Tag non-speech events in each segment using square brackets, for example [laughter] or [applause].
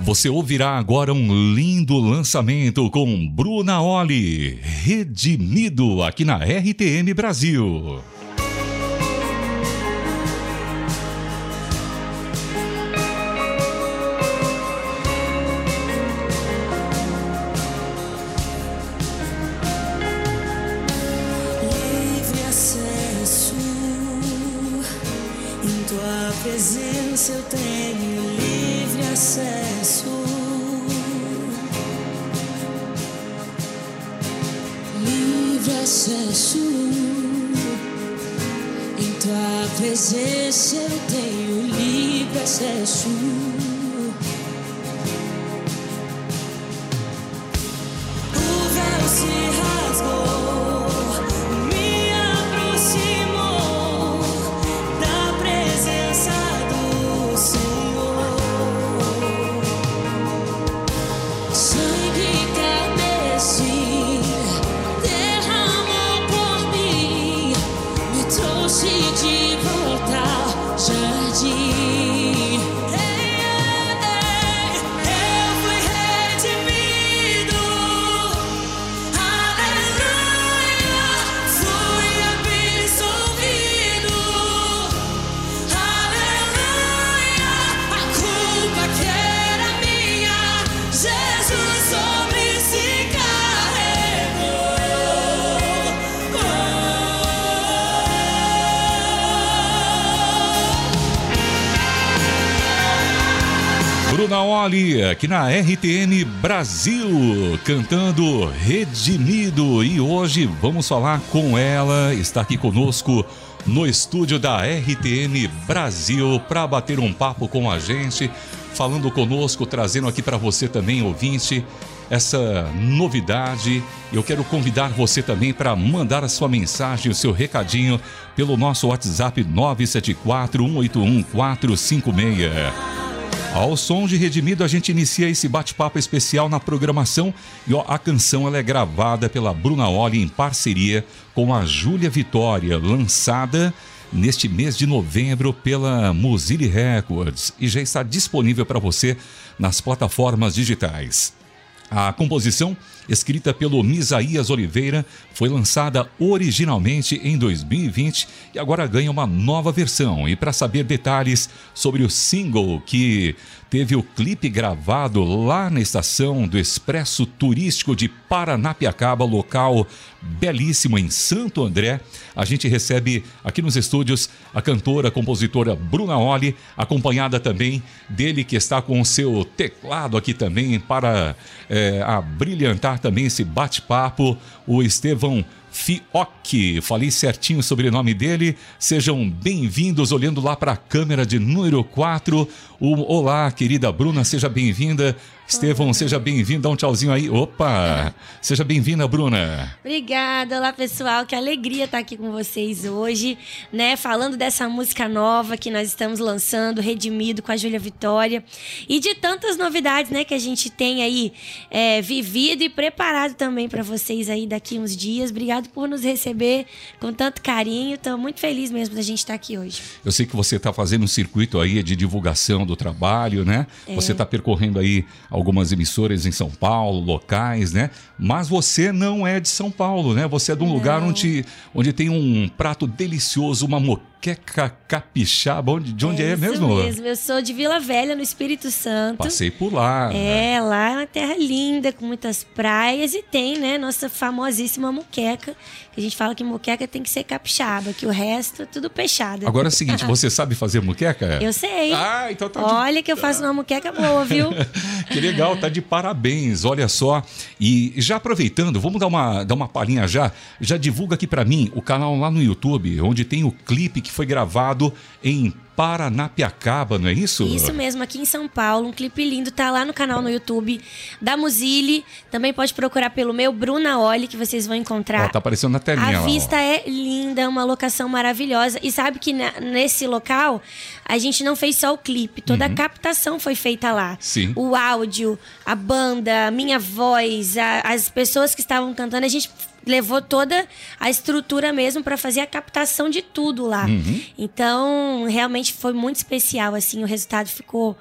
Você ouvirá agora um lindo lançamento com Bruna Oli, redimido aqui na RTM Brasil. Oli, aqui na RTM Brasil, cantando Redimido. E hoje vamos falar com ela, está aqui conosco no estúdio da RTM Brasil para bater um papo com a gente, falando conosco, trazendo aqui para você também, ouvinte, essa novidade. Eu quero convidar você também para mandar a sua mensagem, o seu recadinho pelo nosso WhatsApp 974 181 456. Ao som de Redimido, a gente inicia esse bate-papo especial na programação e ó, a canção ela é gravada pela Bruna Oli em parceria com a Júlia Vitória, lançada neste mês de novembro pela Mozilla Records e já está disponível para você nas plataformas digitais. A composição, escrita pelo Misaías Oliveira, foi lançada originalmente em 2020 e agora ganha uma nova versão. E para saber detalhes sobre o single que teve o clipe gravado lá na estação do Expresso Turístico de Paranapiacaba, local belíssimo em Santo André, a gente recebe aqui nos estúdios a cantora, compositora Bruna Oli, acompanhada também dele que está com o seu teclado aqui também para é, abrilhantar também esse bate-papo, o Estevão Fioc, falei certinho o sobrenome dele. Sejam bem-vindos, olhando lá para a câmera de número 4. O, olá, querida Bruna, seja bem-vinda. Estevão, seja bem-vindo, dá um tchauzinho aí. Opa! Seja bem-vinda, Bruna. Obrigada, olá pessoal, que alegria estar aqui com vocês hoje, né? Falando dessa música nova que nós estamos lançando, Redimido com a Júlia Vitória, e de tantas novidades, né, que a gente tem aí é, vivido e preparado também para vocês aí daqui uns dias. Obrigado por nos receber com tanto carinho, estou muito feliz mesmo da gente estar aqui hoje. Eu sei que você está fazendo um circuito aí de divulgação do trabalho, né? É. Você está percorrendo aí algumas emissoras em São Paulo, locais, né? Mas você não é de São Paulo, né? Você é de um não. lugar onde, onde tem um prato delicioso, uma moqueca capixaba. Onde, de onde é, é mesmo? mesmo? Eu sou de Vila Velha, no Espírito Santo. Passei por lá. É, né? lá é uma terra linda, com muitas praias e tem, né, nossa famosíssima moqueca. Que a gente fala que moqueca tem que ser capixaba, que o resto é tudo peixado. Agora é o seguinte, [laughs] você sabe fazer moqueca? Eu sei. Ah, então tá Olha de... que eu faço uma moqueca boa, viu? [laughs] que legal, tá de parabéns, olha só. E já aproveitando, vamos dar uma, dar uma palhinha já. Já divulga aqui para mim o canal lá no YouTube, onde tem o clipe que foi gravado em Paranapiacaba, não é isso? Isso mesmo, aqui em São Paulo. Um clipe lindo, tá lá no canal no YouTube da Muzile. Também pode procurar pelo meu Bruna Oli, que vocês vão encontrar. Ó, tá aparecendo na telinha A vista é linda, uma locação maravilhosa. E sabe que na, nesse local a gente não fez só o clipe, toda Uhum. a captação foi feita lá. Sim. O áudio, a banda, a minha voz, a- as pessoas que estavam cantando, a gente levou toda a estrutura mesmo para fazer a captação de tudo lá. Uhum. Então, realmente foi muito especial assim, o resultado ficou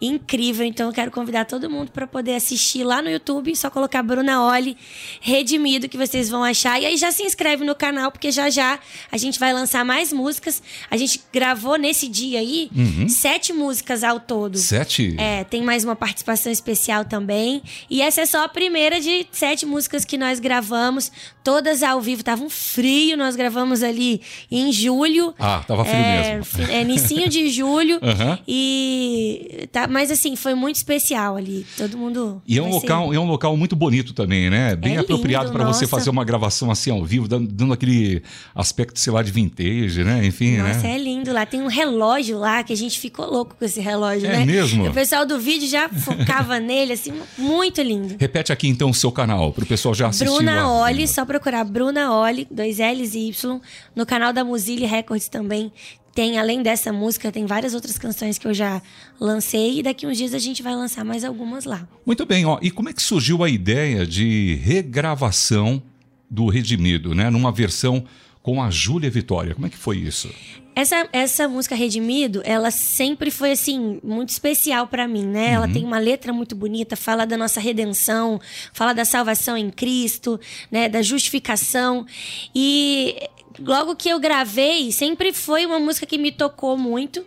incrível. Então eu quero convidar todo mundo para poder assistir lá no YouTube, só colocar Bruna Oli Redimido que vocês vão achar. E aí já se inscreve no canal, porque já já a gente vai lançar mais músicas. A gente gravou nesse dia aí Uhum. sete músicas ao todo. Sete? É, tem mais uma participação especial também. E essa é só a primeira de sete músicas que nós gravamos, todas ao vivo. Tava um frio, nós gravamos ali em julho. Ah, tava frio é, mesmo. É, inicinho de [laughs] julho. Aham. E. Tá, mas assim, foi muito especial ali. Todo mundo. E é um vai ser- local, é um local muito bonito também, né? Bem É apropriado para você fazer uma gravação assim ao vivo, dando, dando aquele aspecto, sei lá, de vintage, né? Enfim, Nossa, né? é lindo lá. Tem um relógio lá que a gente ficou louco com esse relógio, É né? mesmo? O pessoal do vídeo já focava [laughs] nele, assim, muito lindo. Repete aqui então o seu canal, para o pessoal já assistir Bruna lá. Oli, só procurar Bruna Oli, dois L's e Y. No canal da Muzili Records também tem, além dessa música, tem várias outras canções que eu já lancei. E daqui uns dias a gente vai lançar mais algumas lá. Muito bem, ó. E como é que surgiu a ideia de regravação do Redimido, né? Numa versão com a Júlia Vitória. Como é que foi isso? Essa, essa música Redimido, ela sempre foi assim muito especial pra mim, né? Ela tem uma letra muito bonita, fala da nossa redenção, fala da salvação em Cristo, né, da justificação. E logo que eu gravei, sempre foi uma música que me tocou muito.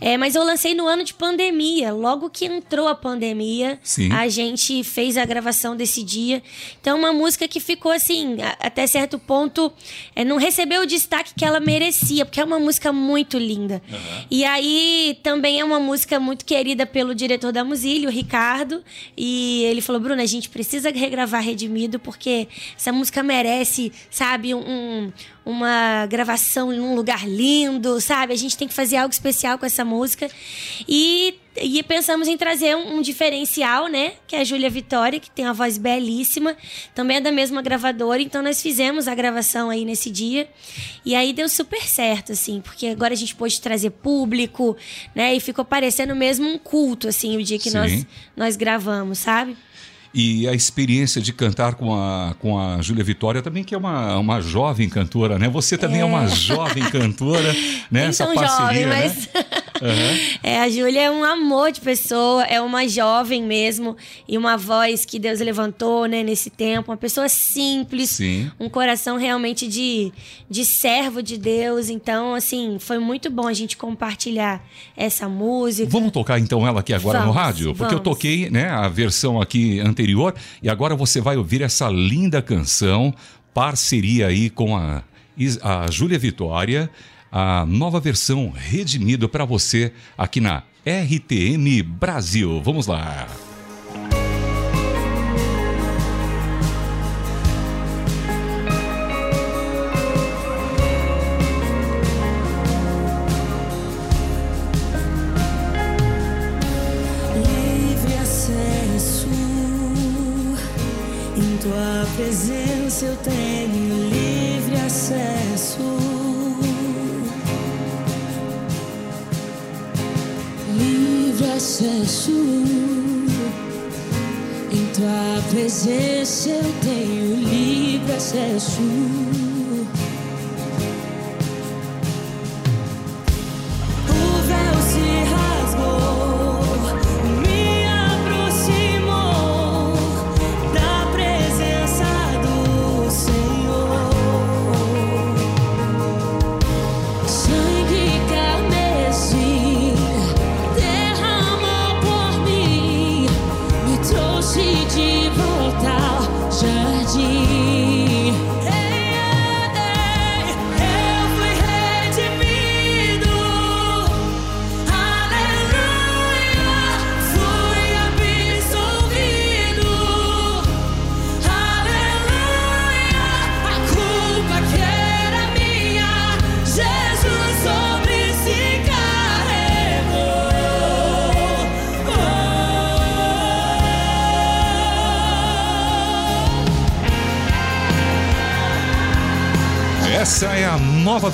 É, mas eu lancei no ano de pandemia. Logo que entrou a pandemia, Sim. a gente fez a gravação desse dia. Então, uma música que ficou assim, até certo ponto, é, não recebeu o destaque que ela merecia, porque é uma música muito linda. E aí também é uma música muito querida pelo diretor da Musília, o Ricardo. E ele falou: Bruna, a gente precisa regravar Redimido, porque essa música merece, sabe, um, uma gravação em um lugar lindo, sabe? A gente tem que fazer algo especial com essa música. E, e pensamos em trazer um, um diferencial, né? Que é a Júlia Vitória, que tem uma voz belíssima, também é da mesma gravadora. Então nós fizemos a gravação aí nesse dia. E aí deu super certo, assim, porque agora a gente pôde trazer público, né? E ficou parecendo mesmo um culto, assim, o dia que Sim. nós, nós gravamos, sabe? E a experiência de cantar com a, com a Júlia Vitória também, que é uma, uma jovem cantora, né? Você também é, uma jovem cantora, né? [laughs] Essa parceria, jovem, né? Aham. É, a Júlia é um amor de pessoa, é uma jovem mesmo, e uma voz que Deus levantou, né, nesse tempo, uma pessoa simples, Sim. um coração realmente de, de servo de Deus. Então, assim, foi muito bom a gente compartilhar essa música. Vamos tocar então ela aqui agora no Vamos, rádio? Porque eu vamos. toquei né, a versão aqui anterior e agora você vai ouvir essa linda canção, parceria aí com a, a Júlia Vitória, a nova versão redimido para você aqui na RTM Brasil. Vamos lá. Livre acesso.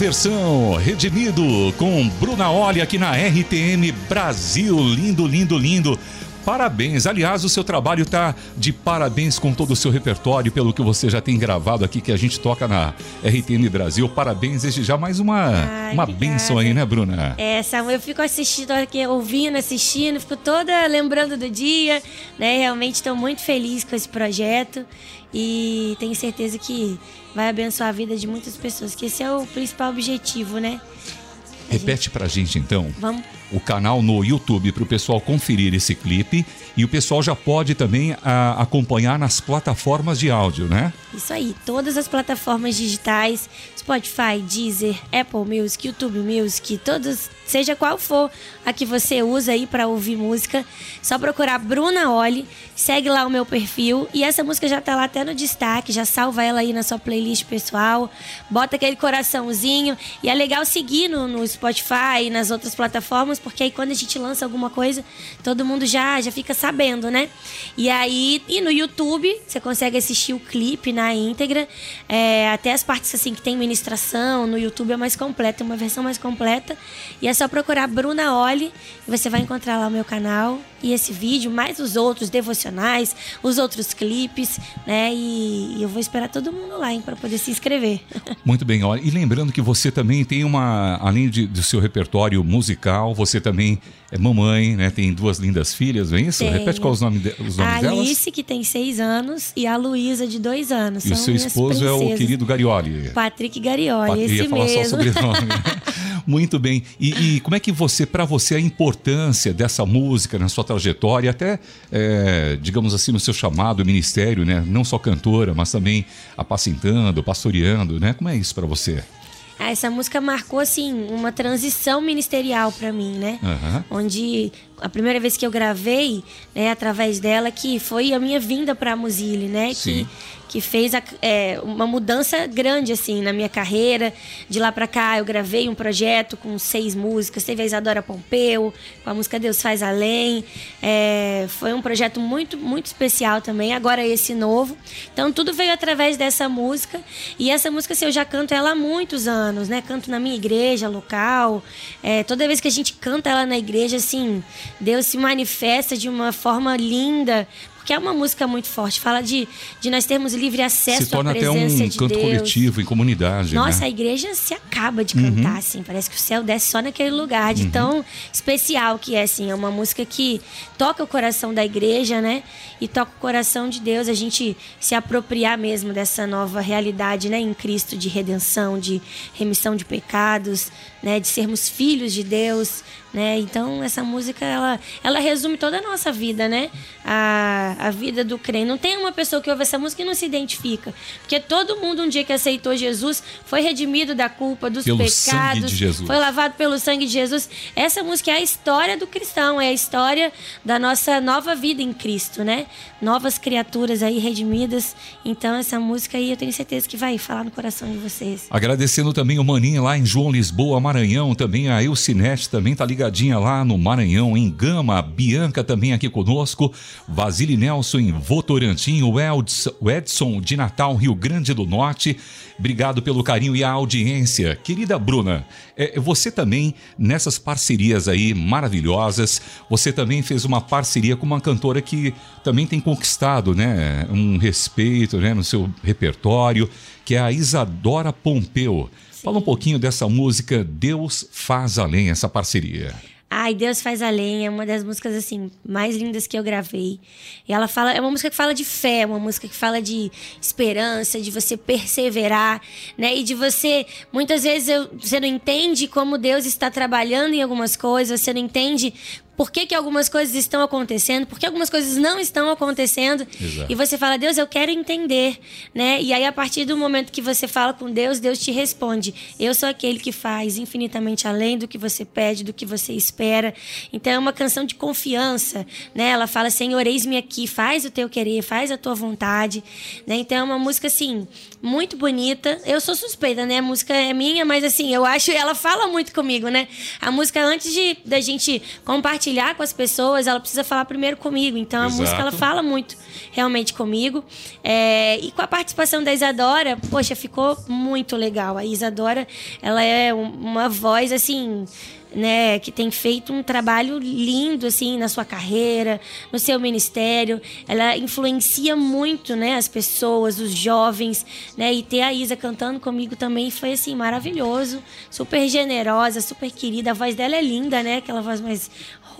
Versão, Redimido, com Bruna Olha aqui na RTM Brasil. Lindo, lindo, lindo. Parabéns. Aliás, o seu trabalho tá de parabéns com todo o seu repertório, pelo que você já tem gravado aqui, que a gente toca na RTN Brasil. Parabéns, desde já mais uma, Ai, uma obrigada. bênção aí, né, Bruna? É, Samuel, eu fico assistindo aqui, ouvindo, assistindo, fico toda lembrando do dia, né? Realmente estou muito feliz com esse projeto e tenho certeza que vai abençoar a vida de muitas pessoas, que esse é o principal objetivo, né? Repete pra gente então. Vamos o canal no YouTube para o pessoal conferir esse clipe e o pessoal já pode também a, acompanhar nas plataformas de áudio, né? Isso aí, todas as plataformas digitais, Spotify, Deezer, Apple Music, YouTube Music, todas, seja qual for a que você usa aí para ouvir música, só procurar Bruna Oli, segue lá o meu perfil e essa música já tá lá até no destaque, já salva ela aí na sua playlist pessoal, bota aquele coraçãozinho e é legal seguir no, no Spotify e nas outras plataformas porque aí quando a gente lança alguma coisa, todo mundo já já fica sabendo, né? E aí, e no YouTube, você consegue assistir o clipe na íntegra, é, até as partes assim que tem ministração, no YouTube é mais completa, é uma versão mais completa. E é só procurar Bruna Oli você vai encontrar lá o meu canal e esse vídeo, mais os outros devocionais, os outros clipes, né? E, e eu vou esperar todo mundo lá, para poder se inscrever. [laughs] Muito bem, olha, e lembrando que você também tem uma, além de, do seu repertório musical, você também é mamãe, né? Tem duas lindas filhas, não é isso? Tenho. Repete quais os nomes, de, os nomes a delas. Alice, que tem seis anos, e a Luísa, de dois anos. E o seu esposo é o princesas. querido Garioli. Patrick Garioli, Pat- esse ia falar só mesmo. sobrenome. [laughs] Muito bem. E, e como é que você, para você, a importância dessa música na sua trajetória, até, é, digamos assim, no seu chamado, ministério, né? Não só cantora, mas também apacentando, pastoreando, né? Como é isso para você? Ah, essa música marcou, assim, uma transição ministerial pra mim, né? Aham. Onde a primeira vez que eu gravei, né, através dela, que foi a minha vinda pra Muzile, né? Sim. Que, que fez a- é, uma mudança grande, assim, na minha carreira. De lá pra cá, eu gravei um projeto com seis músicas. Teve a Isadora Pompeu, com a música Deus Faz Além. É, foi um projeto muito, muito especial também. Agora esse novo. Então, tudo veio através dessa música. E essa música, assim, eu já canto ela há muitos anos, né? Canto na minha igreja local. É, toda vez que a gente canta ela na igreja, assim, Deus se manifesta de uma forma linda. Porque é uma música muito forte. Fala de, de nós termos livre acesso Se torna à até presença um de canto Deus. coletivo, em comunidade, Nossa, a né? igreja se acaba de cantar, assim. Parece que o céu desce só naquele lugar, Uhum. de tão especial que é, assim. É uma música que toca o coração da igreja, né? E toca o coração de Deus. A gente se apropriar mesmo dessa nova realidade, né? Em Cristo, de redenção, de remissão de pecados, né? De sermos filhos de Deus, né? Então, essa música, ela, ela resume toda a nossa vida, né? A, a vida do crente. Não tem uma pessoa que ouve essa música e não se identifica. Porque todo mundo, um dia que aceitou Jesus, foi redimido da culpa, dos Pelo pecados. Foi lavado pelo sangue de Jesus. Essa música é a história do cristão, é a história da nossa nova vida em Cristo, né? Novas criaturas aí redimidas. Então, essa música aí eu tenho certeza que vai falar no coração de vocês. Agradecendo também o Maninho lá em João Lisboa, Maranhão, também a Eucinete também tá ligadinha lá no Maranhão, em Gama, Bianca também aqui conosco, Vasile Nelson em Votorantim, o Edson de Natal, Rio Grande do Norte. Obrigado pelo carinho e a audiência. Querida Bruna, é, você também, nessas parcerias aí maravilhosas, você também fez uma parceria com uma cantora que também tem conquistado, né, um respeito, né, no seu repertório, que é a Isadora Pompeu. Fala um pouquinho dessa música Deus Faz Além, essa parceria. Ai, Deus faz além, é uma das músicas assim mais lindas que eu gravei. E ela fala, é uma música que fala de fé, uma música que fala de esperança, de você perseverar, né? E de você, muitas vezes eu- você não entende como Deus está trabalhando em algumas coisas, você não entende por que, que algumas coisas estão acontecendo, por que algumas coisas não estão acontecendo. Exato. E você fala, Deus, eu quero entender, né? E aí, a partir do momento que você fala com Deus, Deus te responde. Eu sou aquele que faz infinitamente além do que você pede, do que você espera. Então, é uma canção de confiança, né? Ela fala, Senhor, eis-me aqui, faz o teu querer, faz a tua vontade, né? Então, é uma música, assim, muito bonita. Eu sou suspeita, né? A música é minha, mas, assim, eu acho, ela fala muito comigo, né? A música, antes de da gente compartilhar com as pessoas, ela precisa falar primeiro comigo. Então, a Exato. música, ela fala muito realmente comigo. É, e com a participação da Isadora, poxa, ficou muito legal. A Isadora, ela é um- uma voz assim. né, que tem feito um trabalho lindo assim na sua carreira, no seu ministério. Ela influencia muito, né, as pessoas, os jovens, né? E ter a Isa cantando comigo também foi assim maravilhoso, super generosa, super querida. A voz dela é linda, né? Aquela voz mais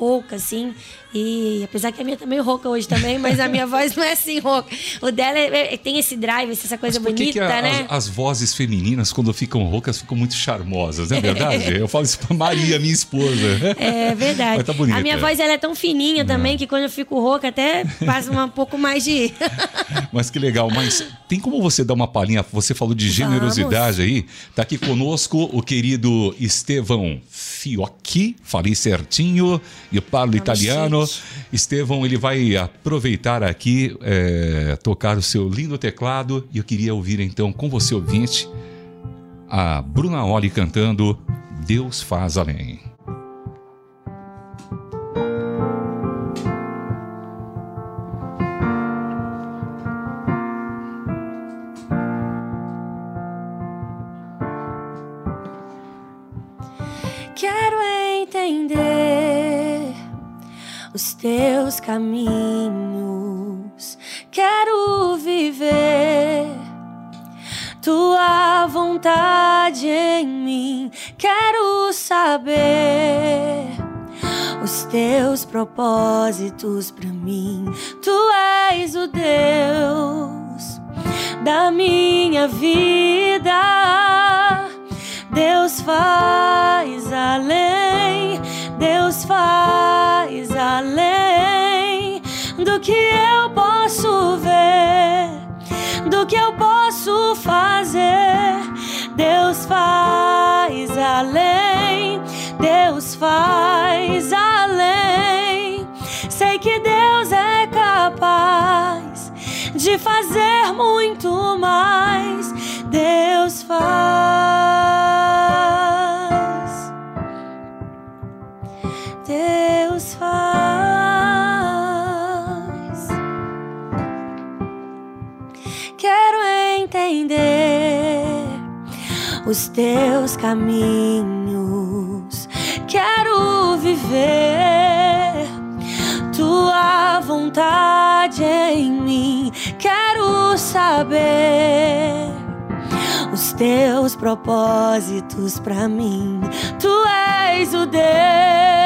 rouca assim. E apesar que a minha tá meio rouca hoje também, mas a minha [laughs] voz não é assim rouca. O dela é, é, tem esse drive, essa coisa por que bonita, que a- né? as, as vozes femininas, quando ficam roucas, ficam muito charmosas, não é [laughs] verdade? Eu falo isso pra Maria, minha esposa. É verdade. Mas tá bonita. A minha voz ela é tão fininha também que quando eu fico rouca até passa um pouco mais de. [laughs] Mas que legal. Mas tem como você dar uma palhinha? Você falou de generosidade aí. Tá aqui conosco o querido Estevão Fiocchi. Falei certinho. Eu falo italiano. Estevão, ele vai aproveitar aqui, é, tocar o seu lindo teclado. E eu queria ouvir então com você, ouvinte, a Bruna Oli cantando Deus faz além. Os teus caminhos. Quero viver tua vontade em mim. Quero saber os teus propósitos para mim. Tu és o Deus da minha vida. Deus faz além, Deus faz além do que eu posso ver, do que eu posso fazer. Deus faz além, Deus faz além. Sei que Deus é capaz de fazer muito mais. Deus faz. Deus faz. Quero entender os teus caminhos. Quero viver tua vontade em mim. Quero saber os teus propósitos para mim. Tu és o Deus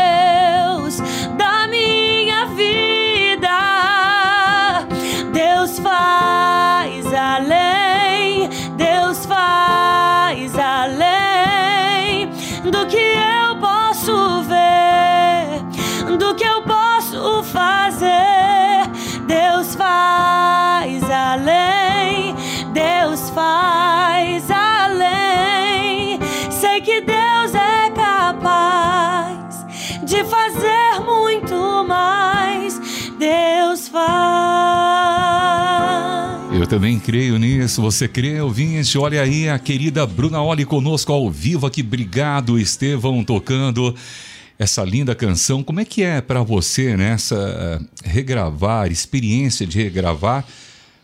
além, Deus faz além do que eu posso ver, do que eu posso fazer. Deus faz além, Deus faz também creio nisso. Você crê, ouvinte? Olha aí a querida Bruna Oli conosco ao vivo aqui. Obrigado, Estevão, tocando essa linda canção. Como é que é para você, né? Essa eh, regravar, experiência de regravar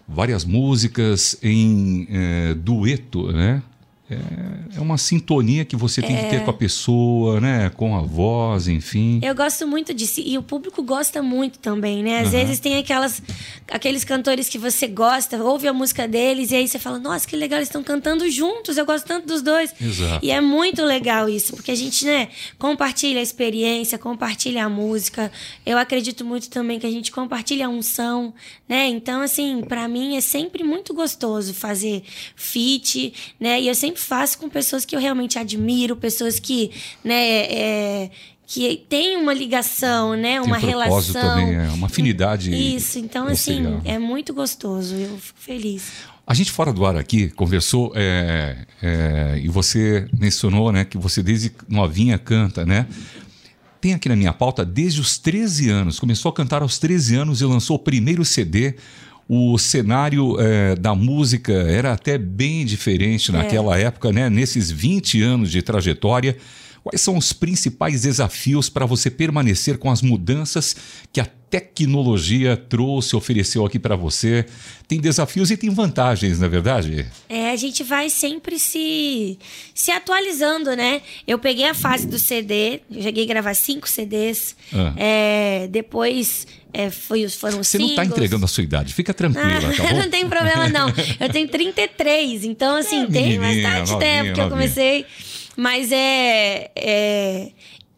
várias músicas em eh, dueto, né? É, é uma sintonia que você tem que ter com a pessoa, né? Com a voz, enfim. Eu gosto muito disso. E o público gosta muito também, né? Às vezes tem aquelas, aqueles cantores que você gosta, ouve a música deles e aí você fala, nossa, que legal, eles estão cantando juntos, eu gosto tanto dos dois. Exato. E é muito legal isso, porque a gente, né, compartilha a experiência, compartilha a música. Eu acredito muito também que a gente compartilha a unção, né? Então, assim, pra mim é sempre muito gostoso fazer feat, né? E eu sempre faço com pessoas que eu realmente admiro, pessoas que, né, é, que tem uma ligação, né? Uma Tem propósito relação. também, é uma afinidade. Isso, então, assim, é muito gostoso. Eu fico feliz. A gente fora do ar aqui conversou é, é, e você mencionou né, que você desde novinha canta, né? Tem aqui na minha pauta desde os 13 anos. Começou a cantar aos 13 anos e lançou o primeiro CD. O cenário é, da música era até bem diferente naquela época, né? Nesses 20 anos de trajetória. Quais são os principais desafios para você permanecer com as mudanças que a tecnologia trouxe, ofereceu aqui para você. Tem desafios e tem vantagens, na é verdade? É, a gente vai sempre se, se atualizando, né? Eu peguei a fase do CD, eu cheguei a gravar cinco CDs. Ah. É, depois é, foi, foram Você não está entregando a sua idade, fica tranquila, ah, tá [laughs] não tem problema, não. Eu tenho 33, então, assim, é, tem bastante tempo que eu comecei. Mas é, é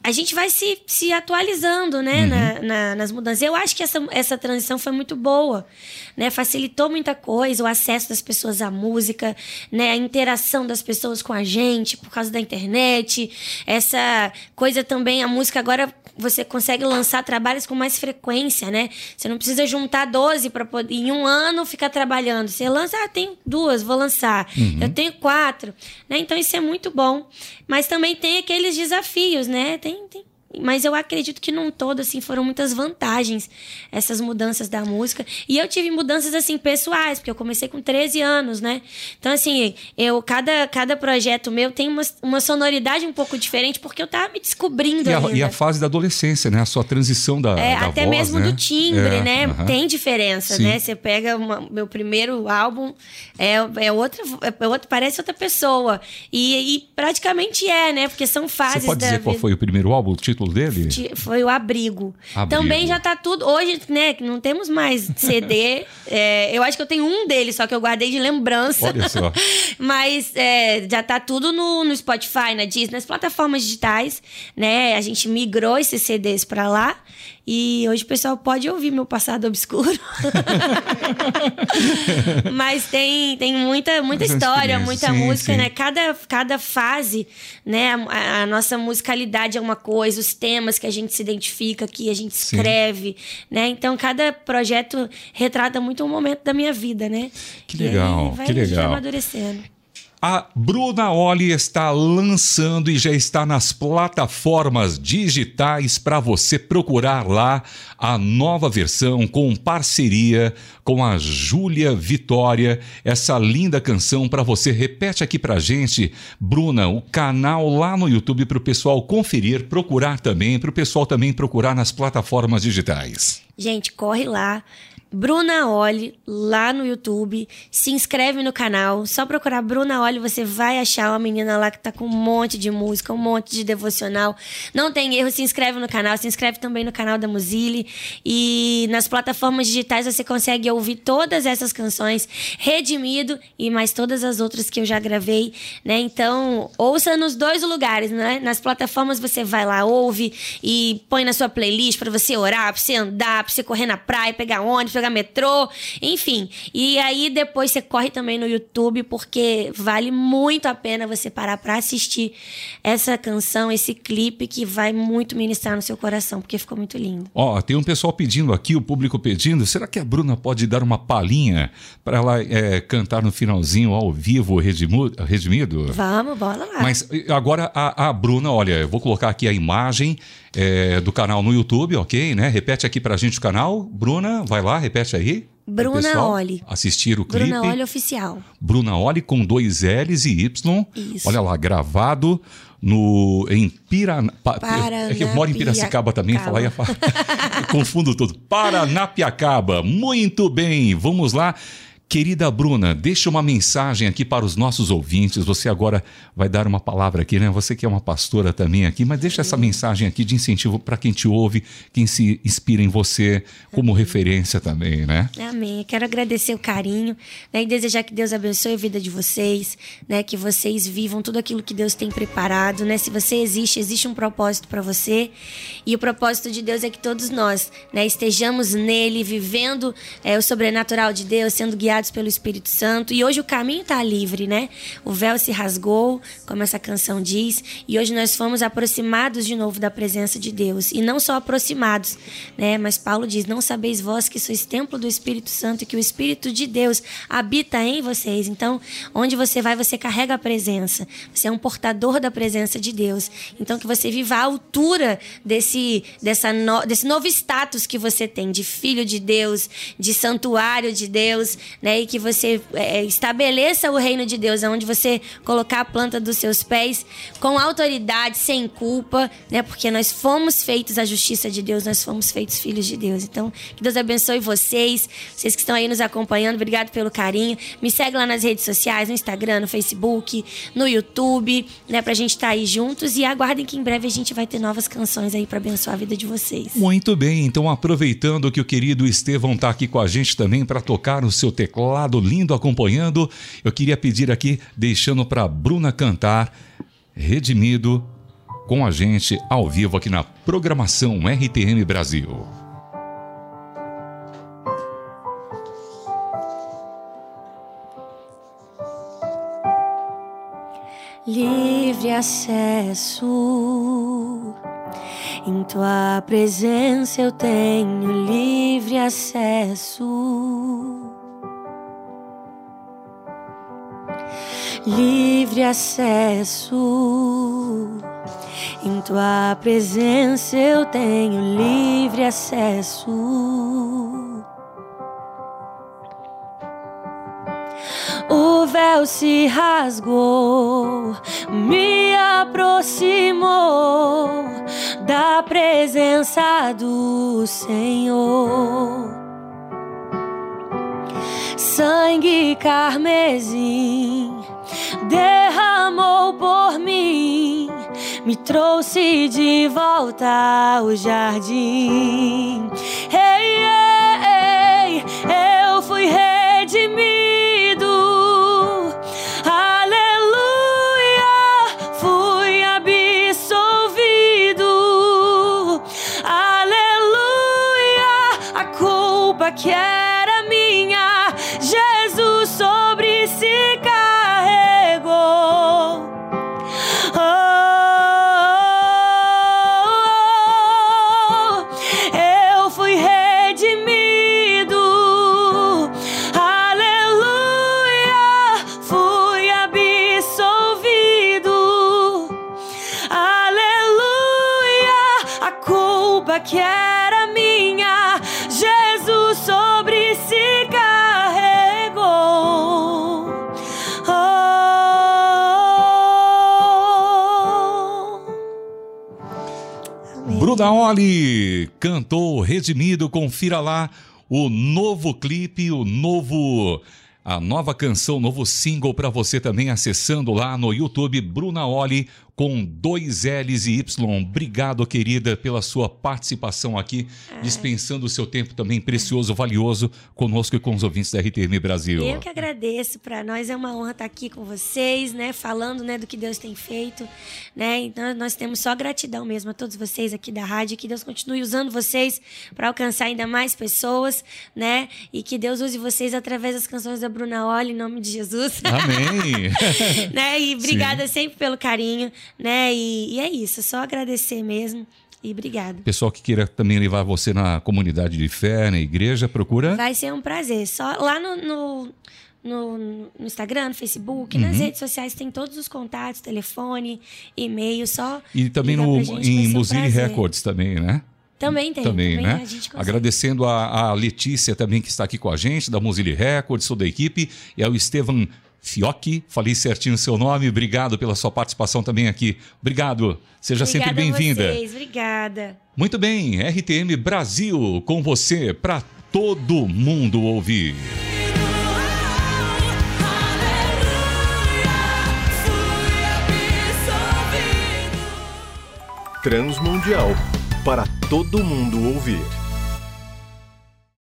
a gente vai se, se atualizando, né, uhum. na, na, nas mudanças. Eu acho que essa, essa transição foi muito boa, né? Facilitou muita coisa, o acesso das pessoas à música, né? A interação das pessoas com a gente por causa da internet. Essa coisa também, a música agora você consegue lançar trabalhos com mais frequência, né? Você não precisa juntar 12 para poder em um ano ficar trabalhando. Você lança, ah, tem duas, vou lançar. Uhum. Eu tenho quatro, né? Então isso é muito bom. Mas também tem aqueles desafios, né? Tem, tem mas eu acredito que num todo, assim, foram muitas vantagens essas mudanças da música. E eu tive mudanças, assim, pessoais, porque eu comecei com 13 anos, né? Então, assim, eu, cada, cada projeto meu tem uma, uma sonoridade um pouco diferente, porque eu tava me descobrindo e a, e a fase da adolescência, né? A sua transição da, é, da Até voz, mesmo né? do timbre, é, né? Uh -huh. Tem diferença, Sim. né? Você pega uma, meu primeiro álbum, é, é, outra, é outra, parece outra pessoa. E, e praticamente é, né? Porque são fases Você pode dizer vida. qual foi o primeiro álbum, o título dele? Foi o Abrigo. Abrigo. Também já tá tudo. Hoje, né, não temos mais [laughs] CD. é, eu acho que eu tenho um deles, só que eu guardei de lembrança. Olha só. [laughs] Mas é, já tá tudo no, no Spotify, na Disney, nas plataformas digitais, né? A gente migrou esses CDs para lá. E hoje o pessoal pode ouvir meu passado obscuro. [laughs] Mas tem, tem muita, muita história, muita sim, música, sim. né? Cada, cada fase, né? A, a, nossa musicalidade é uma coisa, os temas que a gente se identifica, que a gente escreve, sim. né? Então cada projeto retrata muito um momento da minha vida, né? Que legal, que legal. amadurecendo. A Bruna Oli está lançando e já está nas plataformas digitais para você procurar lá a nova versão com parceria com a Júlia Vitória. Essa linda canção para você. Repete aqui para gente, Bruna, o canal lá no YouTube para o pessoal conferir, procurar também, para o pessoal também procurar nas plataformas digitais. Gente, corre lá. Bruna Oli lá no YouTube. Se inscreve no canal. Só procurar Bruna Oli, você vai achar uma menina lá que tá com um monte de música, um monte de devocional. Não tem erro, se inscreve no canal. Se inscreve também no canal da Muzile. E nas plataformas digitais você consegue ouvir todas essas canções, Redimido e mais todas as outras que eu já gravei, né? Então, ouça nos dois lugares, né? Nas plataformas você vai lá, ouve e põe na sua playlist para você orar, para você andar, para você correr na praia, pegar ônibus, pegar metrô, enfim. E aí depois você corre também no YouTube, porque vale muito a pena você parar para assistir essa canção, esse clipe que vai muito ministrar no seu coração, porque ficou muito lindo. Ó, oh, tem um pessoal pedindo aqui, o público pedindo, será que a Bruna pode dar uma palhinha para ela é, cantar no finalzinho ao vivo Redimido? Vamos, bora lá. Mas agora a, a Bruna, olha, eu vou colocar aqui a imagem é, do canal no YouTube, ok, né? Repete aqui pra gente o canal. Bruna, vai lá, repete aí. Bruna Oli. Assistir o clipe. Bruna Oli Oficial. Bruna Oli com dois L's e Y. Isso. Olha lá, gravado no, em Pirana... É que eu moro em Piracicaba também, falar ia falar. Confundo tudo. Paranapiacaba. Muito bem, vamos lá. Querida Bruna, deixa uma mensagem aqui para os nossos ouvintes. Você agora vai dar uma palavra aqui, né? Você que é uma pastora também aqui, mas deixa essa mensagem aqui de incentivo para quem te ouve, quem se inspira em você como Amém. referência também, né? Amém. quero agradecer o carinho né? e desejar que Deus abençoe a vida de vocês, né? Que vocês vivam tudo aquilo que Deus tem preparado, né? Se você existe, existe um propósito para você e o propósito de Deus é que todos nós, né? Estejamos nele, vivendo é, o sobrenatural de Deus, sendo guiados guiados pelo Espírito Santo. E hoje o caminho está livre, né? O véu se rasgou, como essa canção diz, e hoje nós fomos aproximados de novo da presença de Deus. E não só aproximados, né? Mas Paulo diz: Não sabeis vós que sois templo do Espírito Santo e que o Espírito de Deus habita em vocês. Então, onde você vai, você carrega a presença. Você é um portador da presença de Deus. Então, que você viva à altura desse, dessa no, desse novo status que você tem de filho de Deus, de santuário de Deus, né? E que você é, estabeleça o reino de Deus, onde você colocar a planta dos seus pés com autoridade, sem culpa, né? Porque nós fomos feitos a justiça de Deus, nós fomos feitos filhos de Deus. Então, que Deus abençoe vocês, vocês que estão aí nos acompanhando, obrigado pelo carinho. Me segue lá nas redes sociais, no Instagram, no Facebook, no YouTube, né? Pra gente estar tá aí juntos e aguardem que em breve a gente vai ter novas canções aí para abençoar a vida de vocês. Muito bem, então aproveitando que o querido Estevão tá aqui com a gente também para tocar o seu teclado lindo acompanhando, eu queria pedir aqui, deixando para Bruna cantar Redimido com a gente ao vivo aqui na programação RTM Brasil. livre acesso. Em tua presença eu tenho livre acesso. Livre acesso. Em tua presença eu tenho livre acesso. o véu se rasgou, me aproximou da presença do Senhor. Sangue carmesim me trouxe de volta ao jardim. Bruna Oli cantou Redimido, confira lá o novo clipe, o novo a nova canção, novo single para você também acessando lá no YouTube Bruna Oli com dois L's e Y. Obrigado, querida, pela sua participação aqui, dispensando o seu tempo também precioso, valioso, conosco e com os ouvintes da RTM Brasil. Eu que agradeço, para nós é uma honra estar aqui com vocês, né, falando, né, do que Deus tem feito, né, então nós temos só gratidão mesmo a todos vocês aqui da rádio, que Deus continue usando vocês para alcançar ainda mais pessoas, né, e que Deus use vocês através das canções da Bruna Oli, em nome de Jesus. Amém. [laughs] né, e [laughs] obrigada Sim. sempre pelo carinho, né? E, e é isso, só agradecer mesmo. E obrigado. Pessoal que queira também levar você na comunidade de fé, na igreja, procura. Vai ser um prazer. Só lá no, no, no, no Instagram, no Facebook, uhum. nas redes sociais tem todos os contatos, telefone, e-mail, só. E também no, em Muzili um Records também, né? Também tem. Também, também né? Agradecendo a, a, Letícia também que está aqui com a gente, da Mozilla Records, sou da equipe, e ao Estevam Fiocchi, falei certinho o seu nome. Obrigado pela sua participação também aqui. Obrigado. Seja Obrigada sempre bem-vinda. Obrigada. Muito bem, RTM Brasil com você para todo mundo ouvir. Transmundial para todo mundo ouvir.